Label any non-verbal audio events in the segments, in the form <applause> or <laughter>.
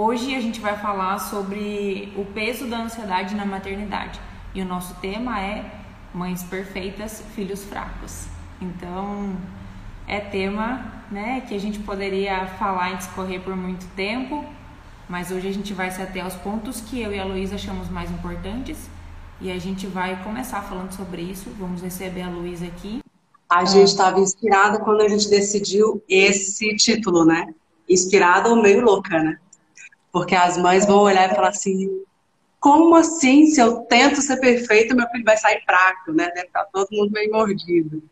Hoje a gente vai falar sobre o peso da ansiedade na maternidade e o nosso tema é Mães Perfeitas, Filhos Fracos. Então, é tema né, que a gente poderia falar e discorrer por muito tempo, mas hoje a gente vai se até aos pontos que eu e a Luísa achamos mais importantes e a gente vai começar falando sobre isso. Vamos receber a Luísa aqui. A gente estava inspirada quando a gente decidiu esse título, né? Inspirada ou meio louca, né? Porque as mães vão olhar e falar assim: como assim? Se eu tento ser perfeita, meu filho vai sair fraco, né? Deve estar todo mundo meio mordido.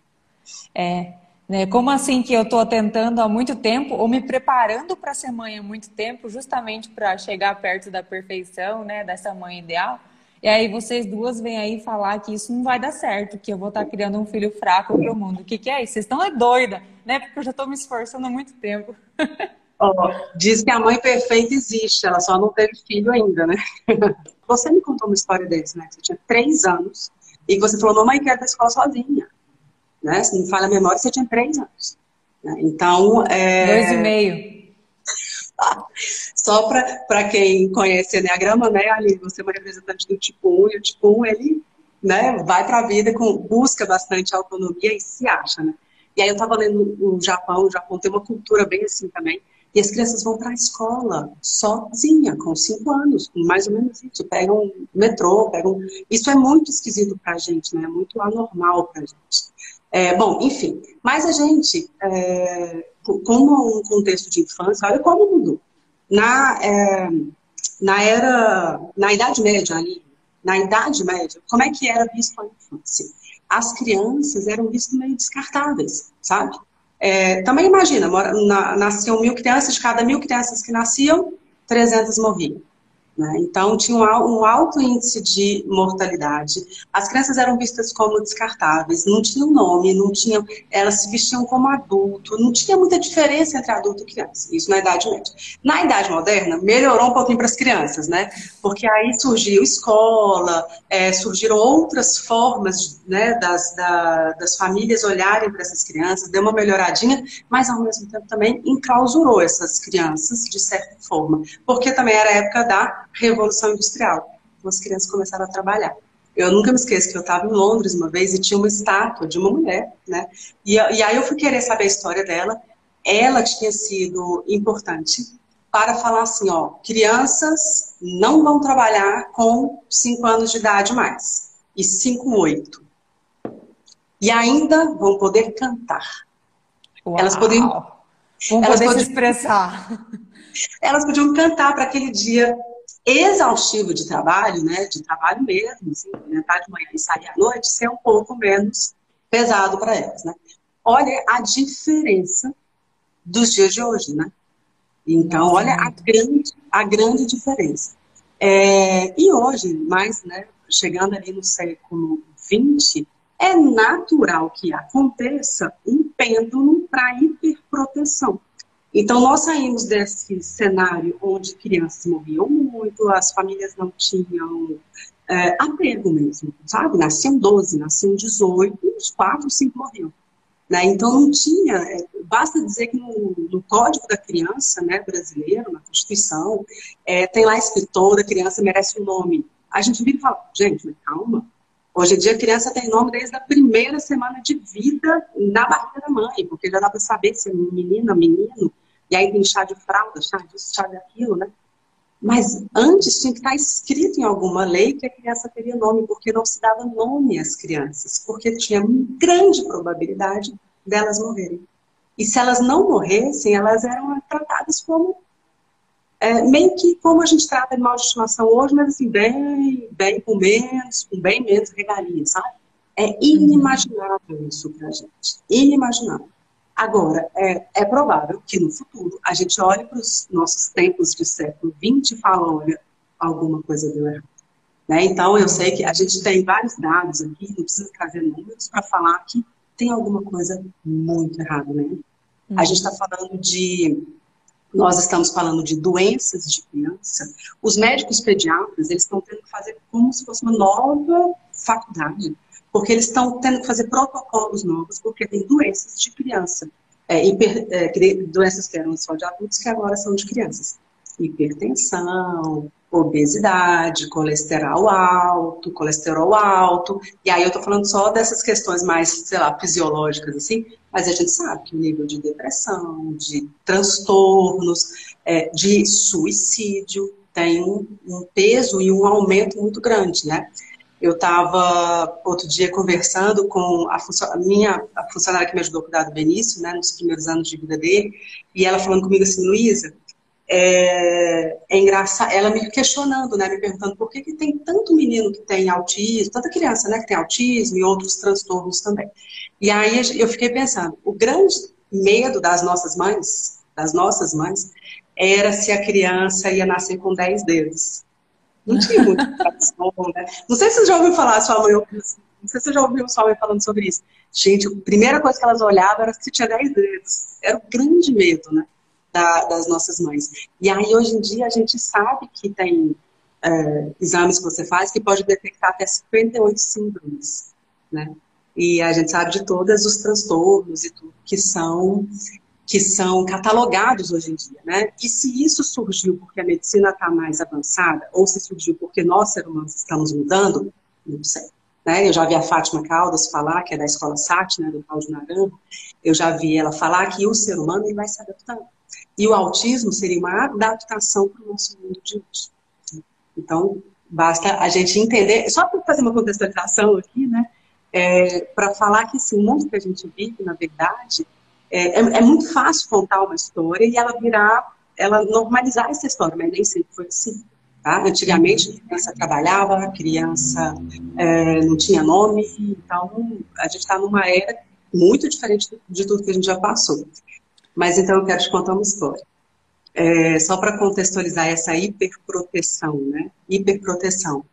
É. Né? Como assim que eu estou tentando há muito tempo ou me preparando para ser mãe há muito tempo, justamente para chegar perto da perfeição, né? Dessa mãe ideal? E aí vocês duas vêm aí falar que isso não vai dar certo, que eu vou estar tá criando um filho fraco para o mundo. O que, que é isso? Vocês estão é doida, né? Porque eu já estou me esforçando há muito tempo. <laughs> Oh, diz que a mãe perfeita existe, ela só não teve filho ainda, né? <laughs> Você me contou uma história desse, né? Você tinha três anos e você falou, mamãe, quero ir pra escola sozinha. Né? Se não falha a memória, você tinha três anos. Né? Então, é... Dois e meio. <laughs> Só para quem conhece Enneagrama, né, Ali, você é uma representante do tipo 1, e o tipo 1, ele né, vai para a vida, com, busca bastante autonomia e se acha, né? E aí eu estava lendo o Japão, o Japão tem uma cultura bem assim também, e as crianças vão para a escola sozinha, com cinco anos, mais ou menos isso. Pegam metrô, pegam. Isso é muito esquisito para a gente, né? É muito anormal para a gente. É, bom, enfim. Mas a gente, é, como um contexto de infância, olha como mudou. Na, é, na era, na Idade Média ali, na Idade Média, como é que era visto a infância? As crianças eram vistas meio descartáveis, sabe? É, também imagina, na, nasciam mil crianças, de cada mil crianças que nasciam, 300 morriam. Né? Então, tinha um alto índice de mortalidade. As crianças eram vistas como descartáveis, não tinham nome, não tinham, elas se vestiam como adulto, não tinha muita diferença entre adulto e criança. Isso na Idade Média. Na Idade Moderna, melhorou um pouquinho para as crianças, né? Porque aí surgiu escola, é, surgiram outras formas né, das, da, das famílias olharem para essas crianças, deu uma melhoradinha, mas ao mesmo tempo também enclausurou essas crianças, de certa forma. Porque também era a época da Revolução Industrial. Então, as crianças começaram a trabalhar. Eu nunca me esqueço que eu estava em Londres uma vez e tinha uma estátua de uma mulher, né? E, e aí eu fui querer saber a história dela. Ela tinha sido importante para falar assim, ó, crianças não vão trabalhar com 5 anos de idade mais. E 5, 8. E ainda vão poder cantar. Uau. Elas podiam... Vão elas poder podiam, se expressar. <laughs> Elas podiam cantar para aquele dia exaustivo de trabalho, né, de trabalho mesmo, assim, entrar de manhã e sair à noite, ser um pouco menos pesado para elas, né? Olha a diferença dos dias de hoje, né? Então, olha a grande, a grande diferença. É, e hoje, mais, né, chegando ali no século XX, é natural que aconteça um pêndulo para hiperproteção. Então, nós saímos desse cenário onde crianças morriam muito, as famílias não tinham é, apego mesmo, sabe? Nasciam 12, nasciam 18, os 4, 5 morriam. Né? Então, não tinha. É, basta dizer que no, no, Código da Criança né, brasileiro, na Constituição, é, tem lá escrito: toda criança merece um nome. A gente vira e fala: gente, mas calma. Hoje em dia, a criança tem nome desde a primeira semana de vida na barriga da mãe, porque já dá para saber se é menina, menino. E aí tem chá de fralda, chá disso, chá daquilo, né? Mas antes tinha que estar escrito em alguma lei que a criança teria nome, porque não se dava nome às crianças, porque tinha grande probabilidade delas morrerem. E se elas não morressem, elas eram tratadas como é, meio que como a gente trata animal de estimação hoje, mas assim, bem, bem com menos, com bem menos regalia, sabe? É inimaginável isso pra gente. Inimaginável. Agora, é, é provável que no futuro a gente olhe para os nossos tempos de século XX e fale, olha, alguma coisa deu errado. Né? Então, eu sei que a gente tem vários dados aqui, não precisa trazer números para falar que tem alguma coisa muito errada, né? A gente está falando de nós estamos falando de doenças de criança. Os médicos pediatras, eles estão tendo que fazer como se fosse uma nova faculdade porque eles estão tendo que fazer protocolos novos, porque tem doenças de criança, é, hiper, é, doenças que eram só de adultos, que agora são de crianças. hipertensão, obesidade, colesterol alto, colesterol alto. E aí eu tô falando só dessas questões mais, sei lá, fisiológicas, assim, mas a gente sabe que o nível de depressão, de transtornos, é, de suicídio tem um, um peso e um aumento muito grande, né? Eu estava outro dia conversando com a, a, minha a funcionária que me ajudou a cuidar do Benício, né, nos primeiros anos de vida dele, e ela falando comigo assim, Luísa, é, é engraçado, ela me questionando, né, me perguntando por que, que tem tanto menino que tem autismo, tanta criança, né, que tem autismo e outros transtornos também. E aí eu fiquei pensando, o grande medo das nossas mães, das nossas mães, era se a criança ia nascer com 10 dedos. Não tinha muita tradição, né? Não sei se você já ouviu falar, sua mãe, não sei se você já ouviu sua mãe falando sobre isso. Gente, a primeira coisa que elas olhavam era se tinha 10 dedos. Era o grande medo, né? da, das nossas mães. E aí, hoje em dia, a gente sabe que tem é, exames que você faz que pode detectar até 58 síndromes, né? E a gente sabe de todos os transtornos e tudo que são que são catalogados hoje em dia, né? E se isso surgiu porque a medicina está mais avançada, ou se surgiu porque nós, seres humanos, estamos mudando, não sei. Né? Eu já vi a Fátima Caldas falar, que é da escola SAT, né, do Cláudio Naranjo, eu já vi ela falar que o ser humano ele vai se adaptando. E o autismo seria uma adaptação para o nosso mundo de hoje. Então, basta a gente entender, só para fazer uma contextualização aqui, né? É, para falar que esse mundo que a gente vive, na verdade, é, é, é, muito fácil contar uma história e ela virar, ela normalizar essa história, mas nem sempre foi assim. Tá? Antigamente, a criança trabalhava, a criança é, não tinha nome, então a gente está numa era muito diferente de tudo que a gente já passou. Mas então eu quero te contar uma história. É, só para contextualizar essa hiperproteção, né? Hiperproteção,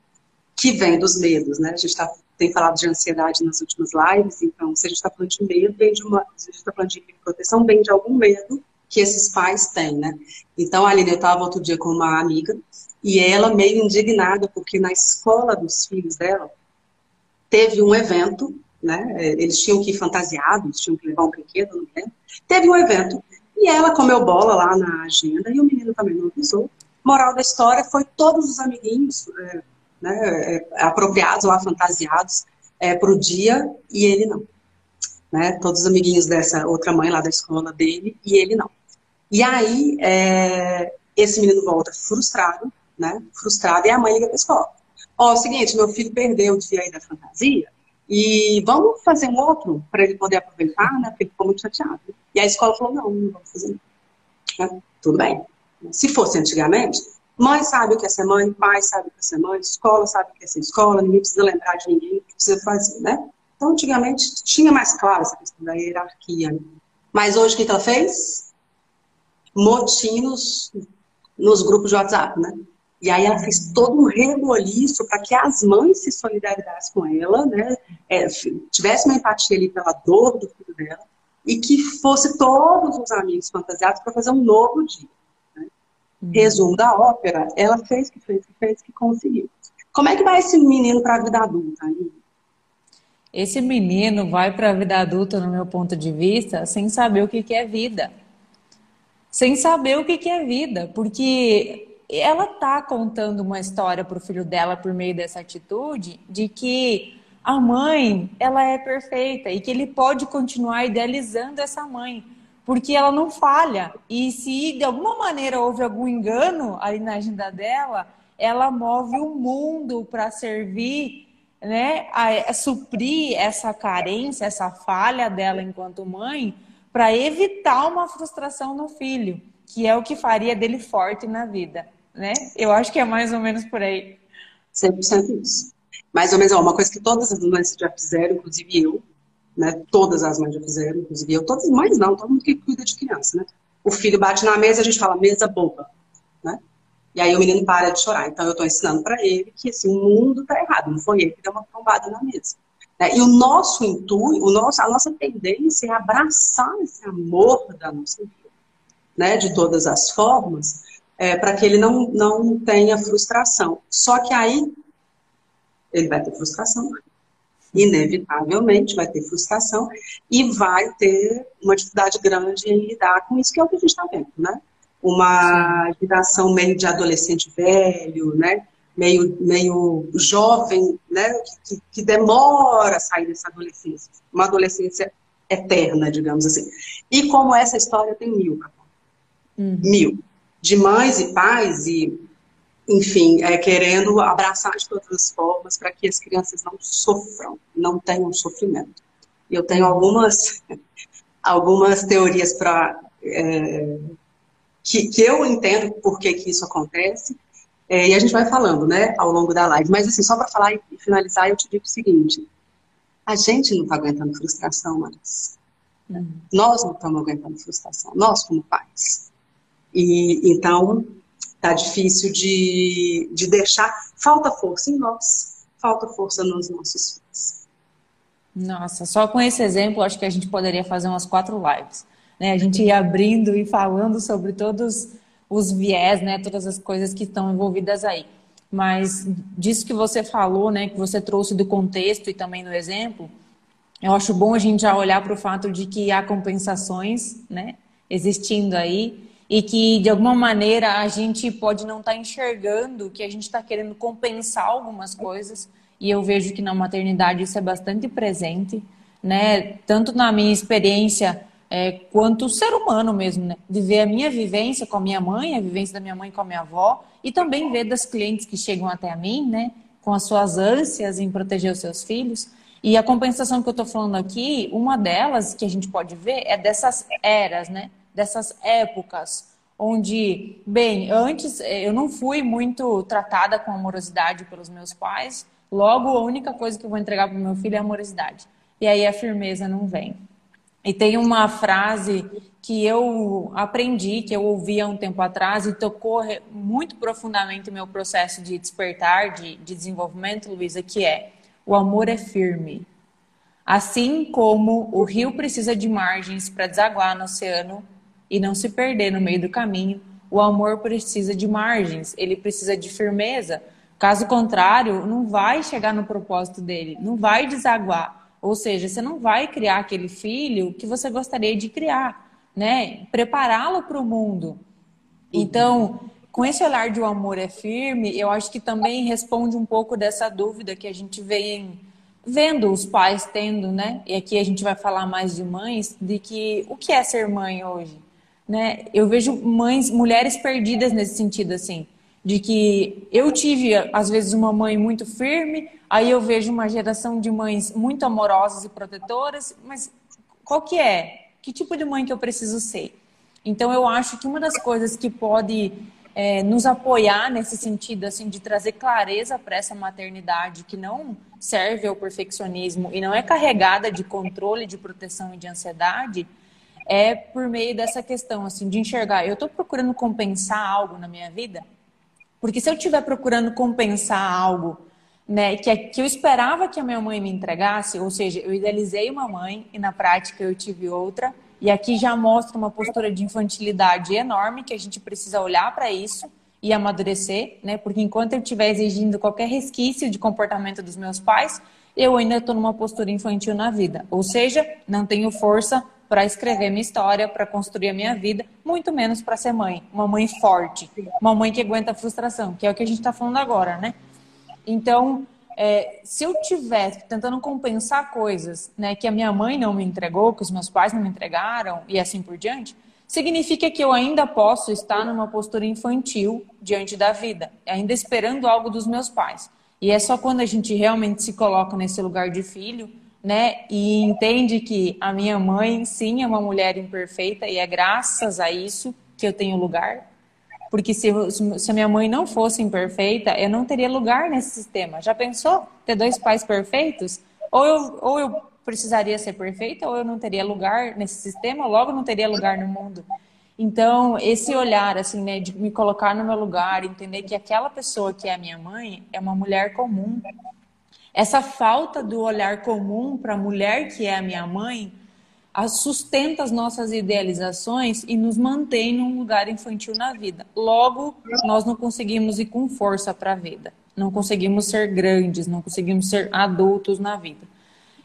que vem dos medos, né? A gente tá, tem falado de ansiedade nas últimas lives, então se a gente está falando de medo, vem de uma, se a gente está falando de hiperproteção, vem de algum medo que esses pais têm, né? Então, Aline, eu estava outro dia com uma amiga e ela meio indignada porque na escola dos filhos dela teve um evento né? Eles tinham que ir fantasiados, tinham que levar um brinquedo, não lembro. Teve um evento e ela comeu bola lá na agenda e o menino também não avisou. Moral da história foi todos os amiguinhos é, né, é, apropriados lá, fantasiados é, para o dia e ele não. Né? Todos os amiguinhos dessa outra mãe lá da escola dele e ele não. E aí, é, esse menino volta frustrado, né? Frustrado, e a mãe liga para a escola. Ó, é o seguinte, meu filho perdeu o dia aí da fantasia, e vamos fazer um outro para ele poder aproveitar, né? Porque ele ficou muito chateado. E a escola falou: não, não vamos fazer. Né? Tudo bem. Se fosse antigamente, mãe sabe o que é ser mãe, pai sabe o que é ser mãe, escola sabe o que é ser escola, ninguém precisa lembrar de ninguém precisa fazer, né? Então, antigamente, tinha mais claro essa questão da hierarquia. Né? Mas hoje, que ela fez? Motinos nos grupos de WhatsApp, né? E aí ela fez todo um reboliço para que as mães se solidarizassem com ela, né? É, tivesse uma empatia ali pela dor do filho dela e que fosse todos os amigos fantasiados para fazer um novo dia. Resumo da ópera, ela fez que fez que fez que conseguiu. Como é que vai esse menino para a vida adulta? Esse menino vai para a vida adulta, no meu ponto de vista, sem saber o que, que é vida. Sem saber o que, que é vida, porque ela tá contando uma história para o filho dela por meio dessa atitude de que a mãe ela é perfeita e que ele pode continuar idealizando essa mãe porque ela não falha e se de alguma maneira houve algum engano ali na agenda dela ela move o mundo para servir né a, a suprir essa carência essa falha dela enquanto mãe para evitar uma frustração no filho que é o que faria dele forte na vida né? Eu acho que é mais ou menos por aí. 100% isso. Mais ou menos, uma coisa que todas as mães já fizeram, inclusive eu, né? Todas as mães já fizeram, inclusive eu. Todas as mães não, todo mundo que cuida de criança, né? O filho bate na mesa, a gente fala mesa boba, né? E aí o menino para de chorar. Então eu estou ensinando para ele que assim, o mundo está errado, não foi ele que deu uma trombada na mesa. Né? E o nosso intuito, o nosso, a nossa tendência é abraçar esse amor da nossa vida, né? De todas as formas, é, para que ele não, não tenha frustração. Só que aí ele vai ter frustração, inevitavelmente vai ter frustração e vai ter uma dificuldade grande em lidar com isso, que é o que a gente está vendo, né? uma geração meio de adolescente velho, né? Meio, meio jovem, né? Que, que demora a sair dessa adolescência. Uma adolescência eterna, digamos assim. E como essa história tem mil, uhum. mil. De mães e pais e, enfim, é, querendo abraçar de todas as formas para que as crianças não sofram, não tenham sofrimento. E eu tenho algumas, <laughs> algumas teorias para é, que, que eu entendo por que, que isso acontece. É, e a gente vai falando, né, ao longo da live. Mas, assim, só para falar e finalizar, eu te digo o seguinte: a gente não está aguentando frustração mais. Uhum. Nós não estamos aguentando frustração, nós como pais. E então tá difícil de, de deixar. Falta força em nós, falta força nos nossos filhos. Nossa, só com esse exemplo, acho que a gente poderia fazer umas quatro lives. Né? A gente ia abrindo e falando sobre todos os viés, né? todas as coisas que estão envolvidas aí. Mas disso que você falou, né, que você trouxe do contexto e também do exemplo, eu acho bom a gente já olhar para o fato de que há compensações, né, existindo aí e que de alguma maneira a gente pode não estar tá enxergando que a gente está querendo compensar algumas coisas e eu vejo que na maternidade isso é bastante presente, né, tanto na minha experiência é, quanto ser humano mesmo, né? Viver a minha vivência com a minha mãe, a vivência da minha mãe com a minha avó, e também ver das clientes que chegam até a mim, né? Com as suas ânsias em proteger os seus filhos. E a compensação que eu estou falando aqui, uma delas que a gente pode ver é dessas eras, né? Dessas épocas onde, bem, antes eh, eu não fui muito tratada com amorosidade pelos meus pais, logo a única coisa que eu vou entregar para o meu filho é amorosidade. E aí a firmeza não vem. E tem uma frase que eu aprendi, que eu ouvi há um tempo atrás e tocou muito profundamente o meu processo de despertar, de, de desenvolvimento, Luísa, que é o amor é firme. Assim como o rio precisa de margens para desaguar no oceano e não se perder no meio do caminho, o amor precisa de margens, ele precisa de firmeza. Caso contrário, não vai chegar no propósito dele, não vai desaguar. Ou seja, você não vai criar aquele filho que você gostaria de criar, né? Prepará-lo para o mundo. Então, com esse olhar de o um amor é firme, eu acho que também responde um pouco dessa dúvida que a gente vem vendo os pais tendo, né? E aqui a gente vai falar mais de mães, de que o que é ser mãe hoje, né? Eu vejo mães, mulheres perdidas nesse sentido assim, de que eu tive às vezes uma mãe muito firme, Aí eu vejo uma geração de mães muito amorosas e protetoras, mas qual que é? Que tipo de mãe que eu preciso ser? Então eu acho que uma das coisas que pode é, nos apoiar nesse sentido, assim, de trazer clareza para essa maternidade que não serve ao perfeccionismo e não é carregada de controle, de proteção e de ansiedade, é por meio dessa questão, assim, de enxergar. Eu estou procurando compensar algo na minha vida, porque se eu estiver procurando compensar algo né, que, que eu esperava que a minha mãe me entregasse, ou seja, eu idealizei uma mãe e na prática eu tive outra. E aqui já mostra uma postura de infantilidade enorme que a gente precisa olhar para isso e amadurecer, né? Porque enquanto eu estiver exigindo qualquer resquício de comportamento dos meus pais, eu ainda estou numa postura infantil na vida. Ou seja, não tenho força para escrever minha história, para construir a minha vida, muito menos para ser mãe. Uma mãe forte, uma mãe que aguenta a frustração, que é o que a gente está falando agora, né? Então, é, se eu tivesse tentando compensar coisas né, que a minha mãe não me entregou, que os meus pais não me entregaram e assim por diante, significa que eu ainda posso estar numa postura infantil diante da vida, ainda esperando algo dos meus pais. E é só quando a gente realmente se coloca nesse lugar de filho, né, e entende que a minha mãe sim é uma mulher imperfeita e é graças a isso que eu tenho lugar, porque se, se a minha mãe não fosse imperfeita, eu não teria lugar nesse sistema. Já pensou ter dois pais perfeitos? Ou eu, ou eu precisaria ser perfeita, ou eu não teria lugar nesse sistema, logo não teria lugar no mundo. Então, esse olhar, assim, né, de me colocar no meu lugar, entender que aquela pessoa que é a minha mãe é uma mulher comum. Essa falta do olhar comum para a mulher que é a minha mãe sustenta as nossas idealizações e nos mantém num lugar infantil na vida. Logo, nós não conseguimos ir com força para a vida. Não conseguimos ser grandes, não conseguimos ser adultos na vida.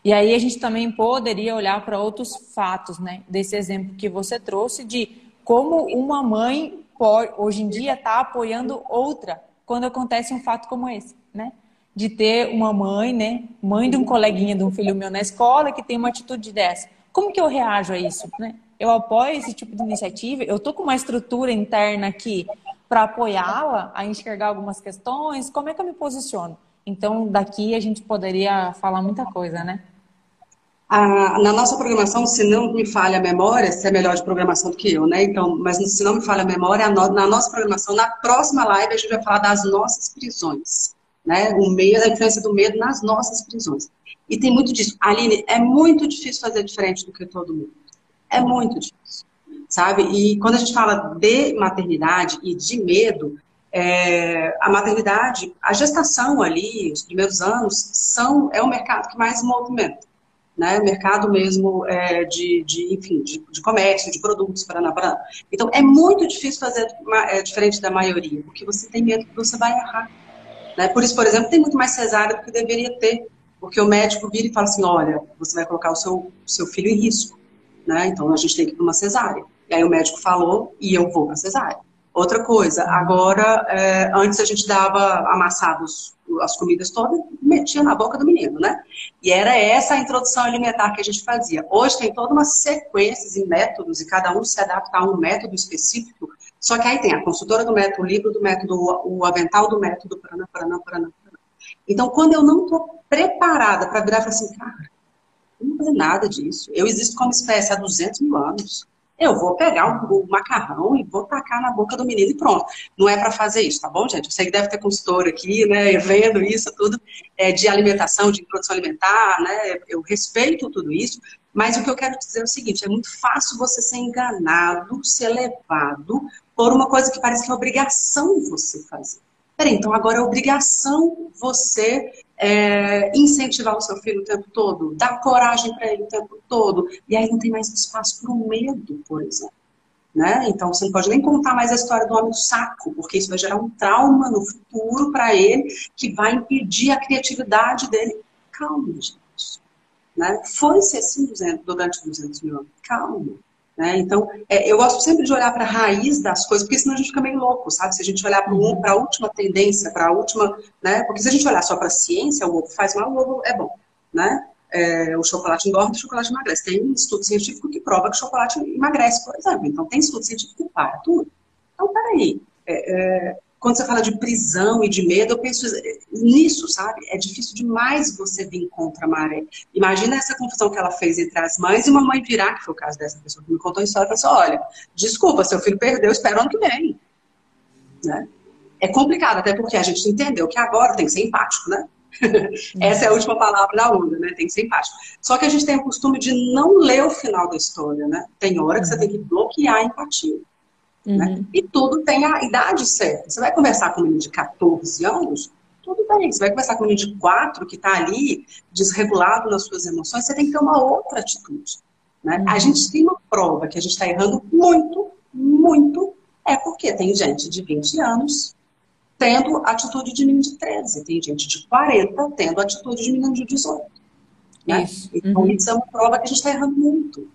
E aí a gente também poderia olhar para outros fatos, né? Desse exemplo que você trouxe de como uma mãe pode, hoje em dia, está apoiando outra quando acontece um fato como esse, né? De ter uma mãe, né? Mãe de um coleguinha de um filho meu na escola que tem uma atitude dessa. Como que eu reajo a isso, né? Eu apoio esse tipo de iniciativa, eu tô com uma estrutura interna aqui para apoiá-la a enxergar algumas questões, como é que eu me posiciono? Então, daqui a gente poderia falar muita coisa, né? Ah, na nossa programação, se não me falha a memória, você é melhor de programação do que eu, né? Então, mas se não me falha a memória, na nossa programação, na próxima live, a gente vai falar das nossas prisões, né? O medo, a influência do medo nas nossas prisões. E tem muito disso. Aline, é muito difícil fazer diferente do que todo mundo. É muito difícil, sabe? E quando a gente fala de maternidade e de medo, é, a maternidade, a gestação ali, os primeiros anos, são, é o mercado que mais movimenta né? Mercado mesmo é, de, de, enfim, de, de, comércio, de produtos, paraná, paraná. Então, é muito difícil fazer é, diferente da maioria, porque você tem medo que você vai errar. Né? Por isso, por exemplo, tem muito mais cesárea do que deveria ter, porque o médico vira e fala assim, olha, você vai colocar o seu, seu filho em risco, né? Então, a gente tem que ir para uma cesárea. E aí o médico falou, e eu vou para cesárea. Outra coisa, agora, é, antes a gente dava amassados as comidas todas, metia na boca do menino, né? E era essa a introdução alimentar que a gente fazia. Hoje tem toda uma sequência e métodos, e cada um se adapta a um método específico. Só que aí tem a consultora do método, o livro do método, o avental do método, parana, parana, parana, parana. Então, quando eu não estou preparada para virar e falar assim, cara, não vou fazer nada disso. Eu existo como espécie há 200 mil anos. Eu vou pegar o, macarrão e vou tacar na boca do menino e pronto. Não é para fazer isso, tá bom, gente? Eu sei que deve ter consultor aqui, né, vendo isso tudo, é, de alimentação, de produção alimentar, né? Eu respeito tudo isso, mas o que eu quero dizer é o seguinte: é muito fácil você ser enganado, ser levado por uma coisa que parece que é obrigação você fazer. Peraí, então agora é obrigação você é, incentivar o seu filho o tempo todo, dar coragem para ele o tempo todo, e aí não tem mais espaço para o medo, por exemplo. Né? Então você não pode nem contar mais a história do homem do saco, porque isso vai gerar um trauma no futuro para ele que vai impedir a criatividade dele. Calma, gente. Né? Foi-se assim durante 200 mil anos. Calma. Né? Então, é, eu gosto sempre de olhar para a raiz das coisas, porque senão a gente fica meio louco, sabe? Se a gente olhar para uhum. a última tendência, para a última. Né? Porque se a gente olhar só para a ciência, o ovo faz mal, o ovo é bom. Né? É, o chocolate engorda, o chocolate emagrece. Tem um estudo científico que prova que o chocolate emagrece, por exemplo. Então, tem estudo científico para tudo. Então, peraí. É, é, quando você fala de prisão e de medo, eu penso nisso, sabe? É difícil demais você vir contra a maré. Imagina essa confusão que ela fez entre as mães e uma mãe virar, que foi o caso dessa pessoa que me contou a história, e falou assim, olha, desculpa, seu filho perdeu, espera ano que vem. Né? É complicado, até porque a gente entendeu que agora tem que ser empático, né? <laughs> Essa é a última palavra da onda, né? Tem que ser empático. Só que a gente tem o costume de não ler o final da história, né? Tem hora que você tem que bloquear a empatia. Né? Uhum. Né? E tudo tem a idade certa. Você vai conversar com um menino de 14 anos, tudo bem. Você vai conversar com um menino de 4 que está ali desregulado nas suas emoções, você tem que ter uma outra atitude. Né? Uhum. A gente tem uma prova que a gente está errando muito, muito, é porque tem gente de 20 anos tendo atitude de menino de 13, tem gente de 40 tendo atitude de menino de 18. Né? Isso. Então, uhum. isso é uma prova que a gente está errando muito.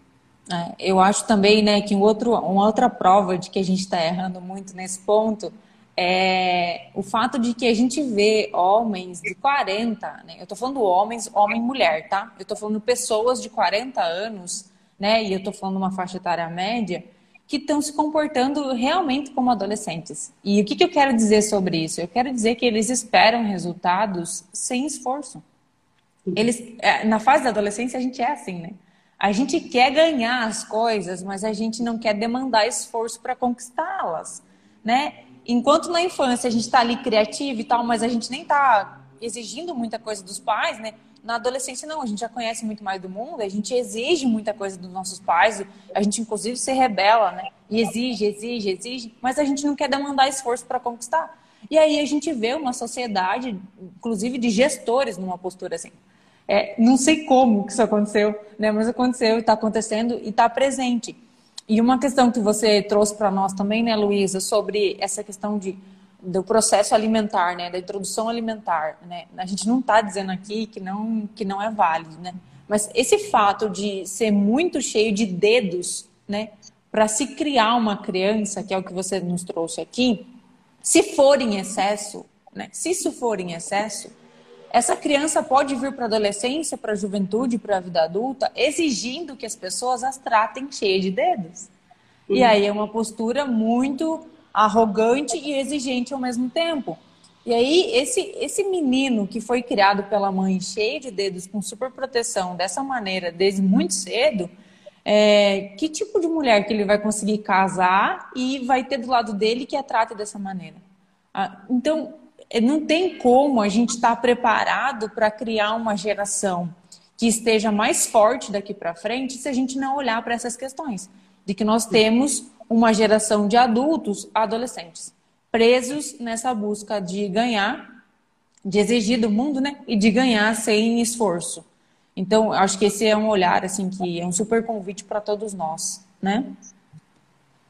É, eu acho também né, que um outro, uma outra prova de que a gente está errando muito nesse ponto é o fato de que a gente vê homens de 40, né? Eu estou falando homens, homem e mulher, tá? Eu estou falando pessoas de 40 anos, né? E eu estou falando uma faixa etária média, que estão se comportando realmente como adolescentes. E o que, que eu quero dizer sobre isso? Eu quero dizer que eles esperam resultados sem esforço. Eles, é, na fase da adolescência, a gente é assim, né? A gente quer ganhar as coisas, mas a gente não quer demandar esforço para conquistá-las, né? Enquanto na infância a gente está ali criativo e tal, mas a gente nem está exigindo muita coisa dos pais, né? Na adolescência não, a gente já conhece muito mais do mundo, a gente exige muita coisa dos nossos pais, a gente inclusive se rebela, né? E exige, exige, exige, mas a gente não quer demandar esforço para conquistar. E aí a gente vê uma sociedade, inclusive de gestores, numa postura assim. É, não sei como que isso aconteceu, né? mas aconteceu, está acontecendo e está presente. E uma questão que você trouxe para nós também, né, Luísa, sobre essa questão de, do processo alimentar, né, da introdução alimentar. Né? A gente não está dizendo aqui que não, que não é válido, né? mas esse fato de ser muito cheio de dedos, né, para se criar uma criança, que é o que você nos trouxe aqui, se for em excesso, né? Se isso for em excesso, essa criança pode vir para a adolescência, para a juventude, para a vida adulta, exigindo que as pessoas as tratem cheias de dedos. Uhum. E aí é uma postura muito arrogante e exigente ao mesmo tempo. E aí, esse, esse menino que foi criado pela mãe cheio de dedos, com super proteção, dessa maneira, desde muito cedo, é, que tipo de mulher que ele vai conseguir casar e vai ter do lado dele que a trate dessa maneira? Ah, então, não tem como a gente estar tá preparado para criar uma geração que esteja mais forte daqui para frente se a gente não olhar para essas questões. De que nós temos uma geração de adultos, adolescentes, presos nessa busca de ganhar, de exigir do mundo, né? E de ganhar sem esforço. Então, acho que esse é um olhar, assim, que é um super convite para todos nós, né?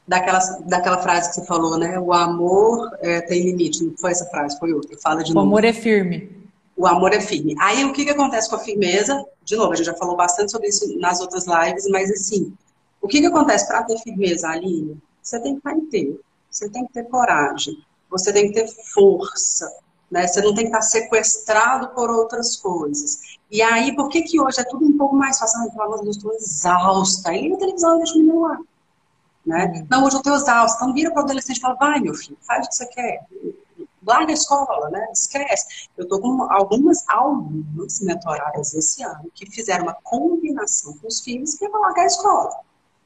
Daquela, daquela frase que você falou, né? O amor é, tem limite. Não foi essa frase, foi outra. Fala de o novo. O amor é firme. O amor é firme. Aí o que, que acontece com a firmeza? De novo, a gente já falou bastante sobre isso nas outras lives, mas assim, o que, que acontece para ter firmeza, Aline? Você tem que estar inteiro. Você tem que ter coragem. Você tem que ter força. Né? Você não tem que estar sequestrado por outras coisas. E aí, por que, que hoje é tudo um pouco mais fácil? Ai, pelo amor de Deus, estou exausta. Aí na televisão deixa o menino lá. Né? Uhum. Não, hoje eu tenho exausto. Então vira para o adolescente e fala, vai meu filho, faz o que você quer. Larga a escola, né? Esquece. Eu estou com algumas, algumas mentoradas esse ano que fizeram uma combinação com os filhos que é para largar a escola.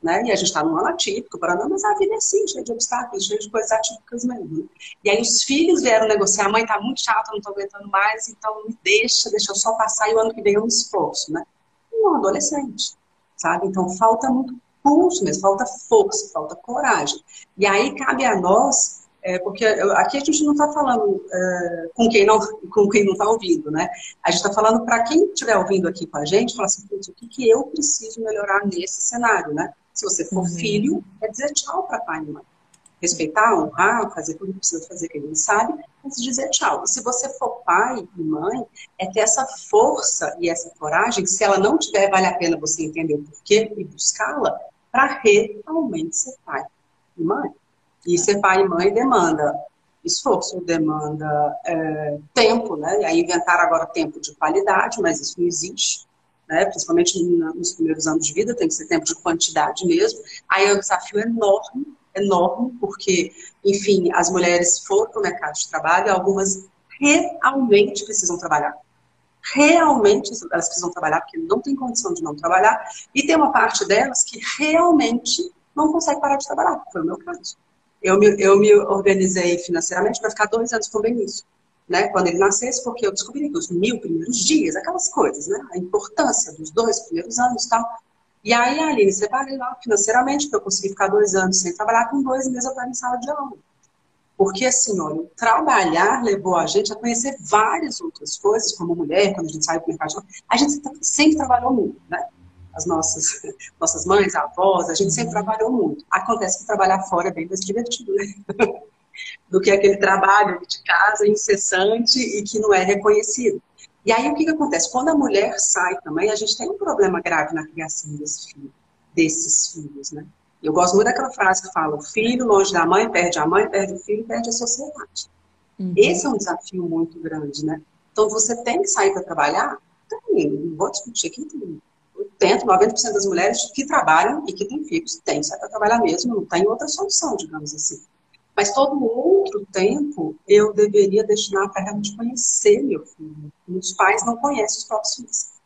Né? E a gente está num ano atípico, para não, mas a vida é assim, cheia de obstáculos, cheia de coisas atípicas mesmo. Né? E aí os filhos vieram negociar, a mãe está muito chata, não estou aguentando mais, então me deixa, deixa eu só passar e o ano que vem eu me esforço, né? Um adolescente, sabe? Então falta muito pulso mesmo, falta força, falta coragem. E aí cabe a nós, é, porque aqui a gente não está falando é, com quem não com quem não está ouvindo, né? A gente está falando para quem estiver ouvindo aqui com a gente, falar assim, o que, que eu preciso melhorar nesse cenário, né? Se você for uhum. filho, é dizer tchau para pai e mãe. Respeitar, honrar, fazer tudo que precisa fazer que ele sabe, mas dizer tchau. E se você for pai e mãe, é ter essa força e essa coragem, se ela não tiver, vale a pena você entender o porquê e buscá-la, para realmente ser pai e mãe. E ser pai e mãe demanda esforço, demanda é, tempo, né? E aí inventaram agora tempo de qualidade, mas isso não existe, né? Principalmente nos primeiros anos de vida, tem que ser tempo de quantidade mesmo. Aí é um desafio enorme, enorme, porque, enfim, as mulheres foram para o mercado de trabalho, algumas realmente precisam trabalhar realmente elas precisam trabalhar porque não tem condição de não trabalhar, e tem uma parte delas que realmente não consegue parar de trabalhar, foi o meu caso. Eu me, eu me organizei financeiramente para ficar dois anos com o Benício, né? Quando ele nascesse, porque eu descobri que os mil primeiros dias, aquelas coisas, né? A importância dos dois primeiros anos e tal. E aí, a Aline, separei lá financeiramente para eu conseguir ficar dois anos sem trabalhar, com dois meses eu estava em sala de aula. Porque, assim, olha, trabalhar levou a gente a conhecer várias outras coisas, como mulher, quando a gente sai do mercado. A gente sempre trabalhou muito, né? As nossas, <laughs> nossas mães, avós, a gente sempre trabalhou muito. Acontece que trabalhar fora é bem mais divertido, né? <laughs> Do que aquele trabalho de casa incessante e que não é reconhecido. E aí, o que, que acontece? Quando a mulher sai também, a gente tem um problema grave na criação desse filho, desses filhos, né? Eu gosto muito daquela frase que fala: o filho longe da mãe perde a mãe, perde o filho, perde a sociedade. Uhum. Esse é um desafio muito grande, né? Então você tem que sair para trabalhar. Tem, não vou discutir aqui. Tem 80, 90% das mulheres que trabalham e que têm filhos têm que sair para trabalhar mesmo, não tem outra solução, digamos assim. Mas todo outro tempo eu deveria destinar para realmente conhecer meu filho. Muitos pais não conhecem os próprios filhos.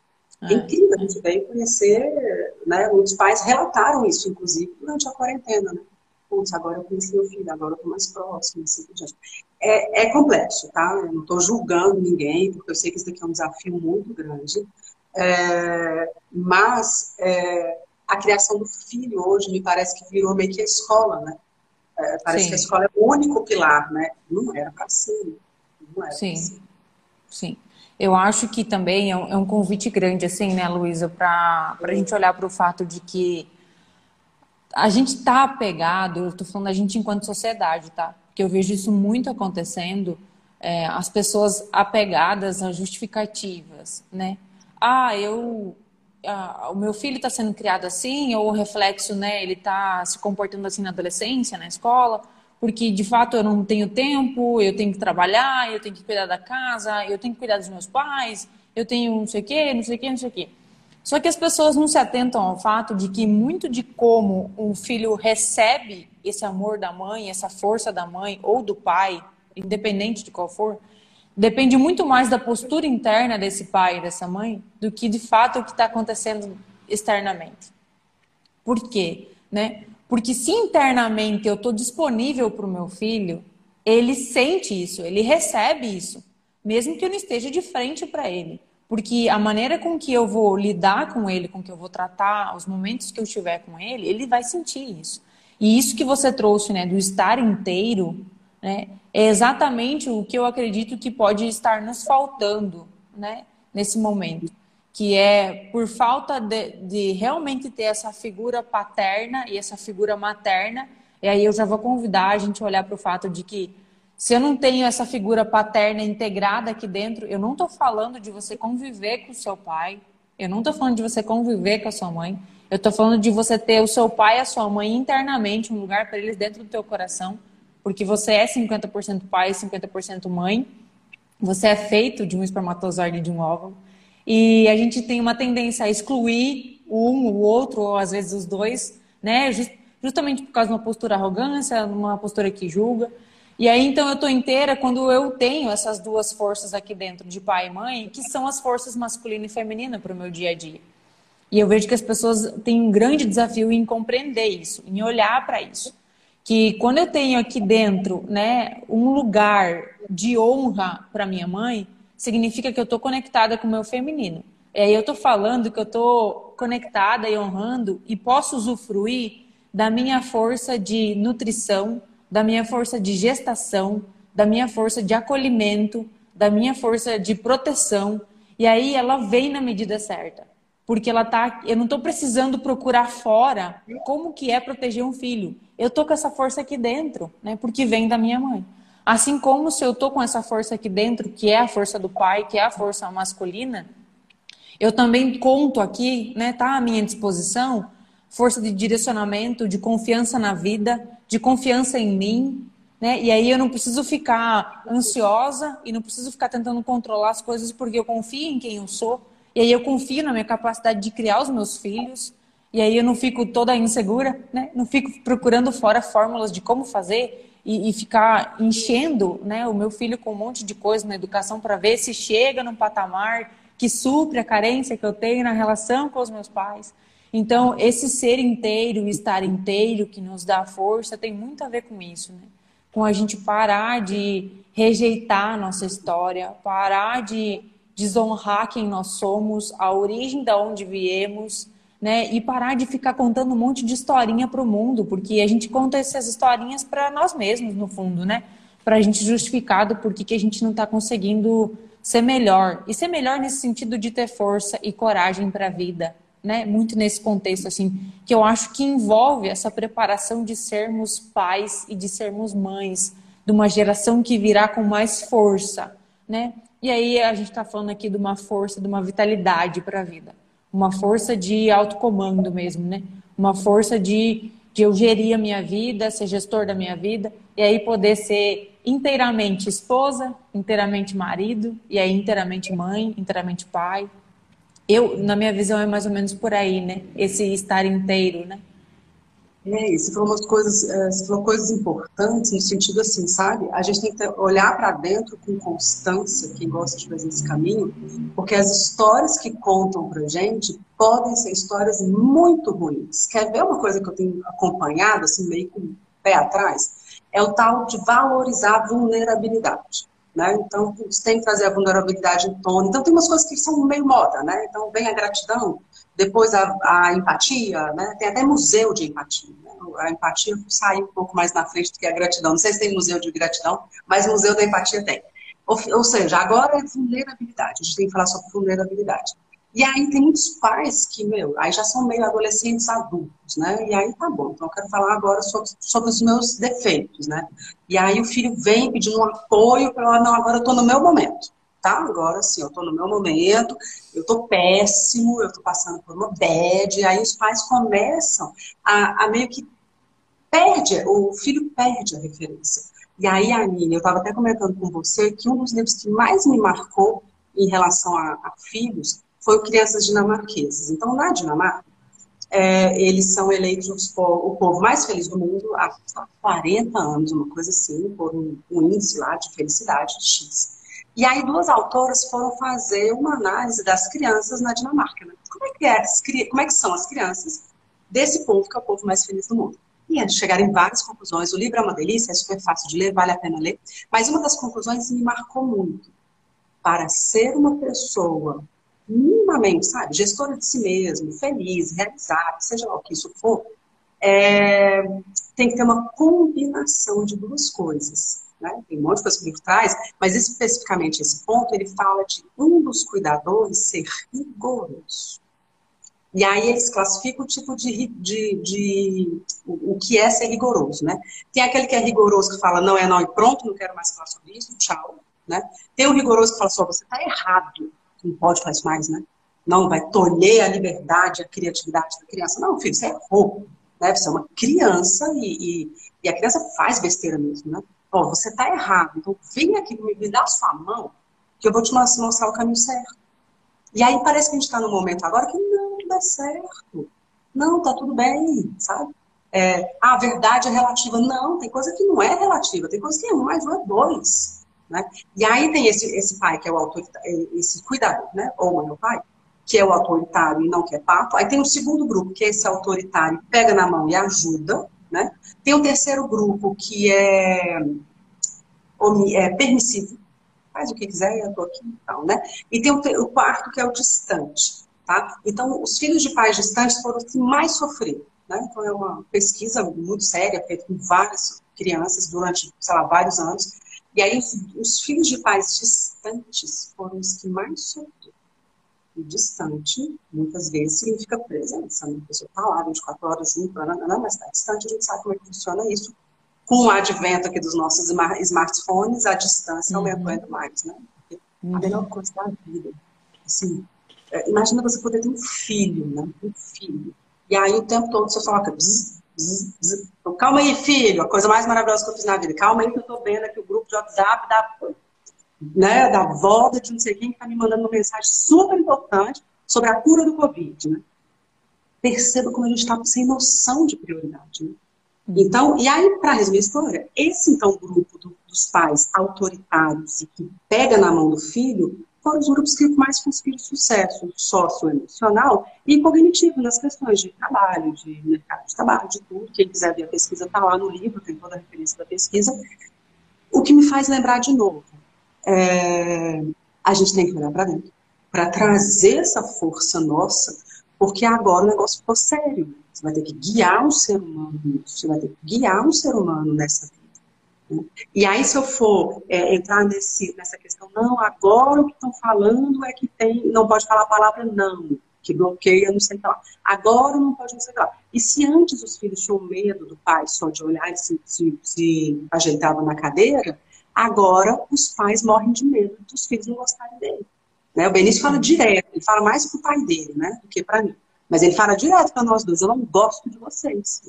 É incrível, a gente veio conhecer, né? Muitos pais relataram isso, inclusive, durante a quarentena, né? Putz, agora eu conheci meu filho, agora eu estou mais próximo, assim por diante. É, é complexo, tá? Eu não estou julgando ninguém, porque eu sei que isso daqui é um desafio muito grande. É, mas é, a criação do filho hoje me parece que virou meio que a escola, né? É, parece Sim. que a escola é o único pilar, né? Não era para ser. Não era Sim. Ser. Sim. Eu acho que também é um, é um convite grande, assim, né, Luísa, para a gente olhar para o fato de que a gente está apegado, eu estou falando a gente enquanto sociedade, tá? Porque eu vejo isso muito acontecendo, é, as pessoas apegadas a justificativas, né? Ah, eu ah, o meu filho está sendo criado assim, ou o reflexo, né, ele está se comportando assim na adolescência, na escola, porque de fato eu não tenho tempo, eu tenho que trabalhar, eu tenho que cuidar da casa, eu tenho que cuidar dos meus pais, eu tenho não sei o quê, não sei o quê, não sei o quê. Só que as pessoas não se atentam ao fato de que muito de como um filho recebe esse amor da mãe, essa força da mãe ou do pai, independente de qual for, depende muito mais da postura interna desse pai e dessa mãe do que de fato o que está acontecendo externamente. Por quê? Né? Porque se internamente eu estou disponível para o meu filho, ele sente isso, ele recebe isso, mesmo que eu não esteja de frente para ele. Porque a maneira com que eu vou lidar com ele, com que eu vou tratar, os momentos que eu estiver com ele, ele vai sentir isso. E isso que você trouxe, né, do estar inteiro, né, é exatamente o que eu acredito que pode estar nos faltando, né, nesse momento. Que é por falta de, de realmente ter essa figura paterna e essa figura materna. E aí eu já vou convidar a gente a olhar para o fato de que se eu não tenho essa figura paterna integrada aqui dentro, eu não estou falando de você conviver com o seu pai, eu não estou falando de você conviver com a sua mãe, eu estou falando de você ter o seu pai e a sua mãe internamente, um lugar para eles dentro do teu coração, porque você é 50% pai e 50% mãe, você é feito de um espermatozoide e de um óvulo, e a gente tem uma tendência a excluir um, o outro, ou às vezes os dois, né? Justamente por causa de uma postura arrogância, uma postura que julga. E aí, então, eu estou inteira quando eu tenho essas duas forças aqui dentro, de pai e mãe, que são as forças masculina e feminina para o meu dia a dia. E eu vejo que as pessoas têm um grande desafio em compreender isso, em olhar para isso. Que quando eu tenho aqui dentro né, um lugar de honra para minha mãe, significa que eu estou conectada com o meu feminino. E aí eu estou falando que eu estou conectada e honrando e posso usufruir da minha força de nutrição, da minha força de gestação, da minha força de acolhimento, da minha força de proteção. E aí ela vem na medida certa. Porque ela tá, eu não estou precisando procurar fora como que é proteger um filho. Eu tô com essa força aqui dentro, né? Porque vem da minha mãe. Assim como se eu tô com essa força aqui dentro, que é a força do pai, que é a força masculina, eu também conto aqui, né, tá à minha disposição, força de direcionamento, de confiança na vida, de confiança em mim, né? E aí eu não preciso ficar ansiosa e não preciso ficar tentando controlar as coisas porque eu confio em quem eu sou. E aí eu confio na minha capacidade de criar os meus filhos. E aí eu não fico toda insegura, né? Não fico procurando fora fórmulas de como fazer e, e ficar enchendo, né, o meu filho com um monte de coisa na educação para ver se chega num patamar que supre a carência que eu tenho na relação com os meus pais. Então, esse ser inteiro, estar inteiro, que nos dá força, tem muito a ver com isso, né? Com a gente parar de rejeitar a nossa história, parar de desonrar quem nós somos, a origem da onde viemos, né? E parar de ficar contando um monte de historinha para o mundo, porque a gente conta essas historinhas para nós mesmos, no fundo, né? Para a gente justificar do porquê que a gente não está conseguindo ser melhor. E ser melhor nesse sentido de ter força e coragem para a vida, né, muito nesse contexto assim, que eu acho que envolve essa preparação de sermos pais e de sermos mães de uma geração que virá com mais força, né? E aí a gente está falando aqui de uma força, de uma vitalidade para a vida, uma força de autocomando mesmo, né? Uma força de, de eu gerir a minha vida, ser gestor da minha vida e aí poder ser inteiramente esposa, inteiramente marido e aí inteiramente mãe, inteiramente pai, eu, na minha visão, é mais ou menos por aí, né? Esse estar inteiro, né? É, você falou umas coisas, é, você falou coisas importantes no sentido assim, sabe? A gente tem que olhar para dentro com constância, quem gosta de fazer esse caminho, porque as histórias que contam pra gente podem ser histórias muito ruins. Quer ver uma coisa que eu tenho acompanhado, assim, meio com o pé atrás? É o tal de valorizar a vulnerabilidade. Né? Então, você tem que trazer a vulnerabilidade em tona. Então, tem umas coisas que são meio moda, né? Então, vem a gratidão, depois a, a empatia, né? Tem até museu de empatia. Né? A empatia sai um pouco mais na frente do que a gratidão. Não sei se tem museu de gratidão, mas museu da empatia tem. Ou, ou seja, agora é vulnerabilidade. A gente tem que falar sobre vulnerabilidade. E aí tem muitos pais que, meu, aí já são meio adolescentes adultos, né? E aí tá bom, então eu quero falar agora sobre, sobre os meus defeitos, né? E aí o filho vem pedindo um apoio para falar, não, agora eu tô no meu momento. Tá? Agora sim, eu tô no meu momento, eu tô péssimo, eu tô passando por uma bad, aí os pais começam a, a meio que perde, o filho perde a referência. E aí, Aline, eu estava até comentando com você que um dos livros que mais me marcou em relação a, a filhos foi o Crianças Dinamarquesas. Então, na Dinamarca, é, eles são eleitos o povo mais feliz do mundo há 40 anos, uma coisa assim, por um, um índice lá de felicidade X. E aí duas autoras foram fazer uma análise das crianças na Dinamarca. Né? Como, é que é, como é que são as crianças desse povo que é o povo mais feliz do mundo? E chegaram em várias conclusões. O livro é uma delícia, é super fácil de ler, vale a pena ler. Mas uma das conclusões me marcou muito. Para ser uma pessoa minimamente, sabe, gestora de si mesmo, feliz, realizada, seja lá o que isso for, é, tem que ter uma combinação de duas coisas. Né? Tem um monte de coisa que o livro traz, mas especificamente esse ponto, ele fala de um dos cuidadores ser rigoroso. E aí eles classificam o tipo de, de, de o, que é ser rigoroso, né? Tem aquele que é rigoroso que fala não é não e pronto, não quero mais falar sobre isso, tchau, né? Tem o rigoroso que fala só você está errado, não pode fazer mais, né? Não vai tolher a liberdade, a criatividade da criança. Não, filho, você errou. Né? Você é uma criança e, e, e a criança faz besteira mesmo, né? Ó, você está errado, então vem aqui, me, dá a sua mão, que eu vou te mostrar o caminho certo. E aí parece que a gente está num momento agora que não, dá certo. Não, tá tudo bem, sabe? É, a verdade é relativa. Não, tem coisa que não é relativa, tem coisa que é um mais um é dois. Né? E aí tem esse, esse pai que é o autoritário, é, esse cuidador, né? ou mãe ou pai, que é o autoritário e não quer papo. Aí tem o segundo grupo, que é esse autoritário, pega na mão e ajuda. Né? Tem o terceiro grupo, que é, é permissivo, faz o que quiser, eu estou aqui e tal, né? E tem o, o, quarto, que é o distante, tá? Então, os filhos de pais distantes foram os que mais sofreram, né? Então, é uma pesquisa muito séria, feita com várias crianças durante, sei lá, vários anos, e aí, os, os filhos de pais distantes foram os que mais sofreram. E distante, muitas vezes, significa presença. Né? A pessoa está lá 24 horas junto, não, mas está distante, a gente sabe como é que funciona isso. Com o advento aqui dos nossos smartphones, a distância uhum. aumentou ainda mais, né? uhum. A melhor coisa da vida. Assim, é, imagina você poder ter um filho, né? Um filho. E aí, o tempo todo, você coloca bzz, então, calma aí, filho, a coisa mais maravilhosa que eu fiz na vida. Calma aí que eu tô vendo aqui o grupo de WhatsApp da, né, da volta de não sei quem que tá me mandando uma mensagem super importante sobre a cura do Covid, né? Perceba como a gente está sem noção de prioridade, né? Uhum. Então, e aí, para resumir a história, esse então grupo do, dos pais autoritários e que pega na mão do filho foram os grupos que mais conseguiram sucesso socioemocional e cognitivo nas questões de trabalho, de mercado de trabalho, de tudo. Quem quiser ver a pesquisa está lá no livro, tem toda a referência da pesquisa. O que me faz lembrar de novo, é, a gente tem que olhar para dentro, para trazer essa força nossa, porque agora o negócio ficou sério. Você vai ter que guiar um ser humano nisso, você vai ter que guiar um ser humano nessa vida. E aí, se eu for é, entrar nesse, nessa questão, não, agora o que estão falando é que tem, não pode falar a palavra não, que bloqueia, não sei o que lá. Agora não pode não sei o que lá. E se antes os filhos tinham medo do pai só de olhar e se, se, se ajeitavam na cadeira, agora os pais morrem de medo dos filhos não gostarem dele. Né? O Benício fala direto, ele fala mais para o pai dele, né, do que para mim. Mas ele fala direto para nós dois, eu não gosto de vocês.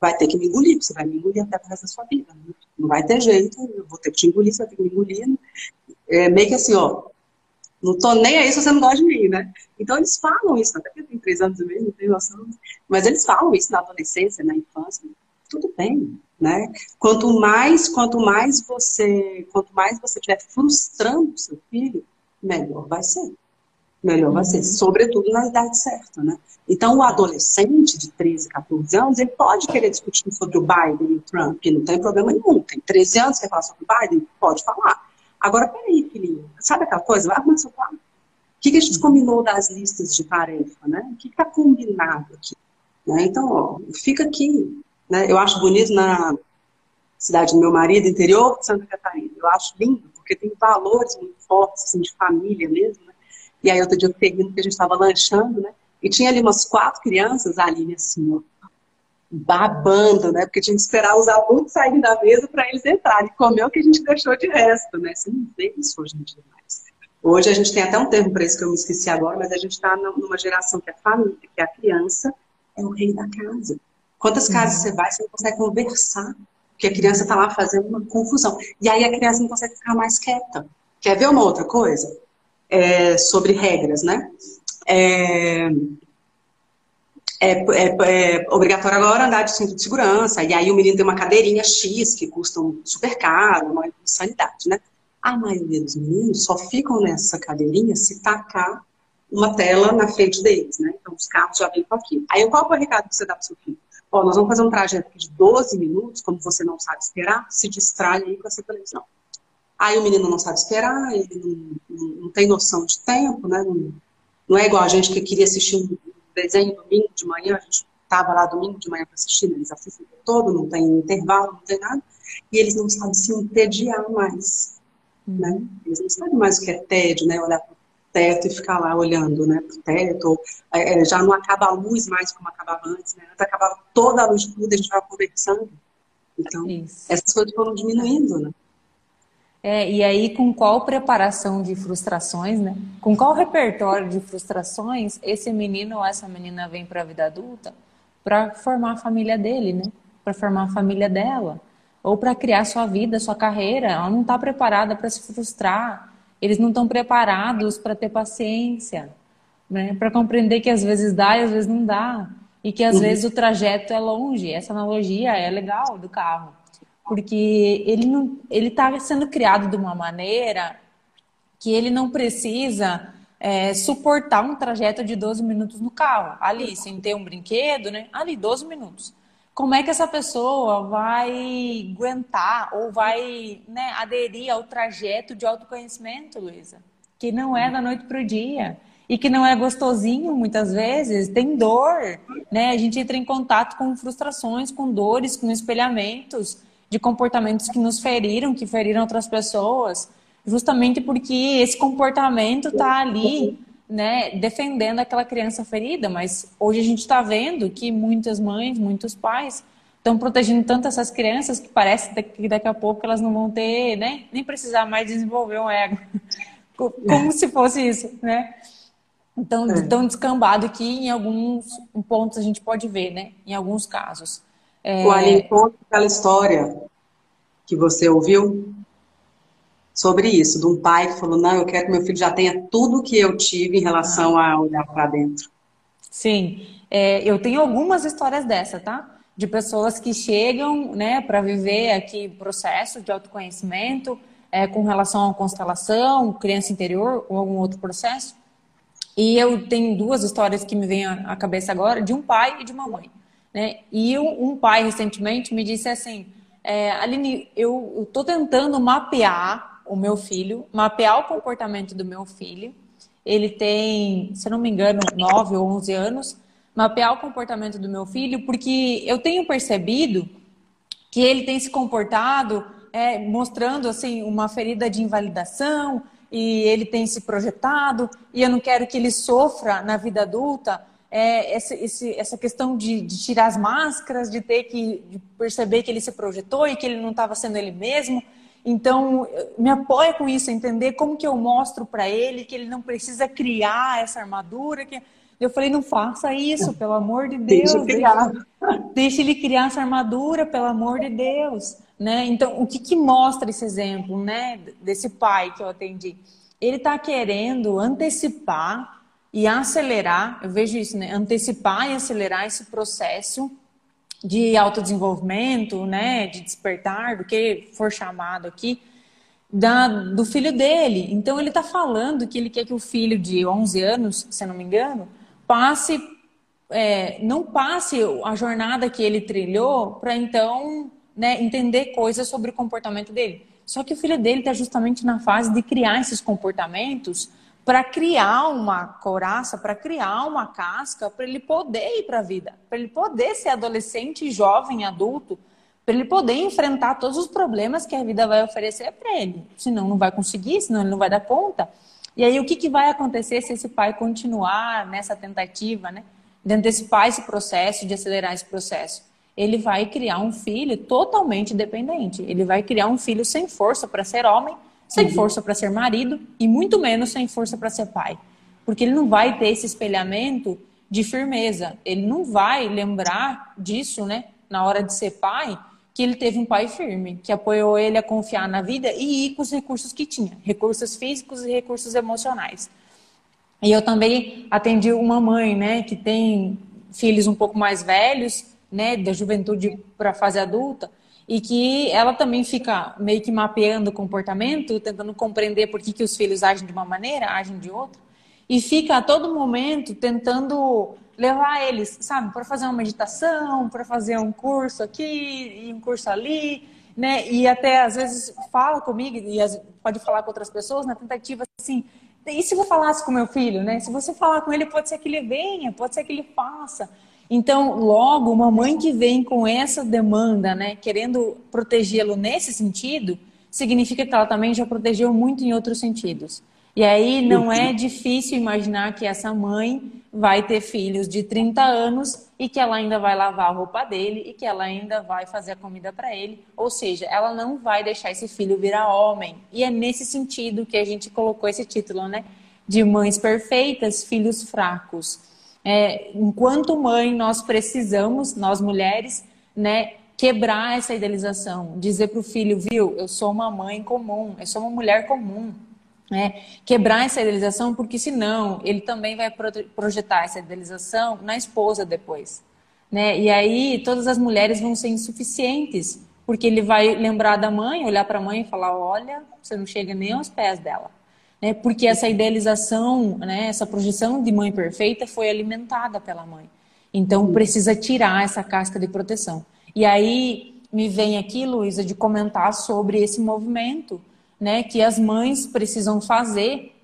Vai ter que me engolir, você vai me engolir até o resto da sua vida. Né? Não vai ter jeito, eu vou ter que te engolir, você vai ter que me engolir. É meio que assim, ó, não tô nem aí se você não gosta de mim, né? Então eles falam isso, até que eu tenho três anos e meio, não tenho noção, mas eles falam isso na adolescência, na infância, tudo bem, né? Quanto mais, quanto mais você, quanto mais você estiver frustrando o seu filho, melhor vai ser melhor vai ser, uhum. sobretudo na idade certa, né? Então, o adolescente de 13, 14 anos, ele pode querer discutir sobre o Biden e o Trump, não tem problema nenhum. Tem 13 anos, quer falar sobre o Biden? Pode falar. Agora, peraí, filhinho, sabe aquela coisa? Vai arrumar seu quarto. O que, que a gente combinou das listas de tarefa, né? O que está combinado aqui? Né? Então, ó, fica aqui. Né? Eu acho bonito na cidade do meu marido, interior de Santa Catarina. Eu acho lindo, porque tem valores muito fortes, assim, de família mesmo, né? E aí outro dia eu peguei que a gente estava lanchando, né? E tinha ali umas quatro crianças, a Aline assim, ó. babando, né? Porque tinha que esperar os adultos saírem da mesa para eles entrarem. Comer o que a gente deixou de resto, né? Você não vê isso hoje em dia mais. Hoje a gente tem até um termo para isso que eu me esqueci agora, mas a gente está numa geração que a família, que a criança é o rei da casa. Quantas uhum. casas você vai, você não consegue conversar, porque a criança está lá fazendo uma confusão. E aí a criança não consegue ficar mais quieta. Quer ver uma outra coisa? É, sobre regras, né? É, é, é, é, obrigatório agora andar de cinto de segurança, e aí o menino tem uma cadeirinha X que custa super caro, uma insanidade, né? A maioria dos meninos só ficam nessa cadeirinha se tacar uma tela na frente deles, né? Então os carros já vêm com aquilo. Aí qual é o recado que você dá para o seu filho? Ó, nós vamos fazer um trajeto de 12 minutos, como você não sabe esperar, se distrai aí com essa televisão. Aí o menino não sabe esperar, ele não, não, tem noção de tempo, né? Não, não, é igual a gente que queria assistir um desenho domingo de manhã, a gente estava lá domingo de manhã para assistir, né? eles assistem todo, não tem intervalo, não tem nada, e eles não sabem se entediar mais, né? Eles não sabem mais o que é tédio, né? Olhar para o teto e ficar lá olhando, né? Para o teto, ou, é, é, já não acaba a luz mais como acabava antes, né? Antes acabava toda a luz de tudo, a gente estava conversando. Então, Isso. essas coisas foram diminuindo, né? É, e aí, com qual preparação de frustrações, né? Com qual repertório de frustrações esse menino ou essa menina vem para a vida adulta para formar a família dele, né? Para formar a família dela. Ou para criar sua vida, sua carreira. Ela não está preparada para se frustrar. Eles não estão preparados para ter paciência, né? Para compreender que às vezes dá e às vezes não dá. E que às uhum. vezes o trajeto é longe. Essa analogia é legal do carro porque ele não, ele está sendo criado de uma maneira que ele não precisa é, suportar um trajeto de 12 minutos no carro, ali, sem ter um brinquedo, né? Ali, 12 minutos. Como é que essa pessoa vai aguentar ou vai né, aderir ao trajeto de autoconhecimento, Luísa? Que não é da noite para o dia e que não é gostosinho muitas vezes, tem dor, né? A gente entra em contato com frustrações, com dores, com espelhamentos de comportamentos que nos feriram, que feriram outras pessoas, justamente porque esse comportamento está ali, né, defendendo aquela criança ferida. Mas hoje a gente está vendo que muitas mães, muitos pais estão protegendo tanto essas crianças que parece que daqui a pouco elas não vão ter, né, nem precisar mais desenvolver um ego, <laughs> como se fosse isso, né? Então, é. tão descambado que em alguns pontos a gente pode ver, né? Em alguns casos. É... O Ali conta aquela história que você ouviu sobre isso, de um pai que falou, não, eu quero que meu filho já tenha tudo que eu tive em relação a olhar para dentro. Sim, é, eu tenho algumas histórias dessa, tá? De pessoas que chegam, né, para viver aqui processo de autoconhecimento, é, com relação à constelação, criança interior ou algum outro processo. E eu tenho duas histórias que me vêm à cabeça agora, de um pai e de uma mãe. Né? E um pai recentemente me disse assim: é, Aline, eu estou tentando mapear o meu filho, mapear o comportamento do meu filho. Ele tem, se não me engano, 9 ou 11 anos. Mapear o comportamento do meu filho, porque eu tenho percebido que ele tem se comportado é, mostrando assim uma ferida de invalidação e ele tem se projetado e eu não quero que ele sofra na vida adulta é, essa, esse, essa questão de, de, tirar as máscaras, de ter que de perceber que ele se projetou e que ele não estava sendo ele mesmo. Então, me apoia com isso, entender como que eu mostro para ele que ele não precisa criar essa armadura. Que... Eu falei, não faça isso, pelo amor de Deus. Deixa, criar. deixa ele criar essa armadura, pelo amor de Deus. Né? Então, o que, que mostra esse exemplo né, desse pai que eu atendi? Ele está querendo antecipar e acelerar, eu vejo isso, né? Antecipar e acelerar esse processo de autodesenvolvimento, né? De despertar, do que for chamado aqui, da, do filho dele. Então, ele está falando que ele quer que o filho de 11 anos, se não me engano, passe, é, não passe a jornada que ele trilhou para então né, entender coisas sobre o comportamento dele. Só que o filho dele está justamente na fase de criar esses comportamentos para criar uma coraça, para criar uma casca, para ele poder ir para a vida, para ele poder ser adolescente, jovem, adulto, para ele poder enfrentar todos os problemas que a vida vai oferecer para ele. Senão não vai conseguir, senão ele não vai dar conta. E aí o que, que vai acontecer se esse pai continuar nessa tentativa, né, de antecipar esse processo, de acelerar esse processo? ele vai criar um filho totalmente dependente. Ele vai criar um filho sem força para ser homem, sem uhum. força para ser marido e muito menos sem força para ser pai. Porque ele não vai ter esse espelhamento de firmeza. Ele não vai lembrar disso, né, na hora de ser pai, que ele teve um pai firme, que apoiou ele a confiar na vida e ir com os recursos que tinha, recursos físicos e recursos emocionais. E eu também atendi uma mãe, né, que tem filhos um pouco mais velhos, né, da juventude para a fase adulta, e que ela também fica meio que mapeando o comportamento, tentando compreender por que, que os filhos agem de uma maneira, agem de outra, e fica a todo momento tentando levar eles, sabe, para fazer uma meditação, para fazer um curso aqui e um curso ali, né? E até às vezes fala comigo e pode falar com outras pessoas na tentativa assim, e se eu falasse com meu filho, né? Se você falar com ele, pode ser que ele venha, pode ser que ele faça. Então, logo, uma mãe que vem com essa demanda, né, querendo protegê-lo nesse sentido, significa que ela também já protegeu muito em outros sentidos. E aí não é difícil imaginar que essa mãe vai ter filhos de 30 anos e que ela ainda vai lavar a roupa dele e que ela ainda vai fazer a comida para ele. Ou seja, ela não vai deixar esse filho virar homem. E é nesse sentido que a gente colocou esse título, né? De mães perfeitas, filhos fracos. É, enquanto mãe, nós precisamos, nós mulheres, né, quebrar essa idealização, dizer para o filho, viu, eu sou uma mãe comum, eu sou uma mulher comum, né? Quebrar essa idealização, porque senão ele também vai projetar essa idealização na esposa depois. Né? E aí todas as mulheres vão ser insuficientes, porque ele vai lembrar da mãe, olhar para a mãe e falar: olha, você não chega nem aos pés dela. Né? Porque essa idealização, né, essa projeção de mãe perfeita foi alimentada pela mãe. Então precisa tirar essa casca de proteção. E aí me vem aqui, Luísa, de comentar sobre esse movimento né, que as mães precisam fazer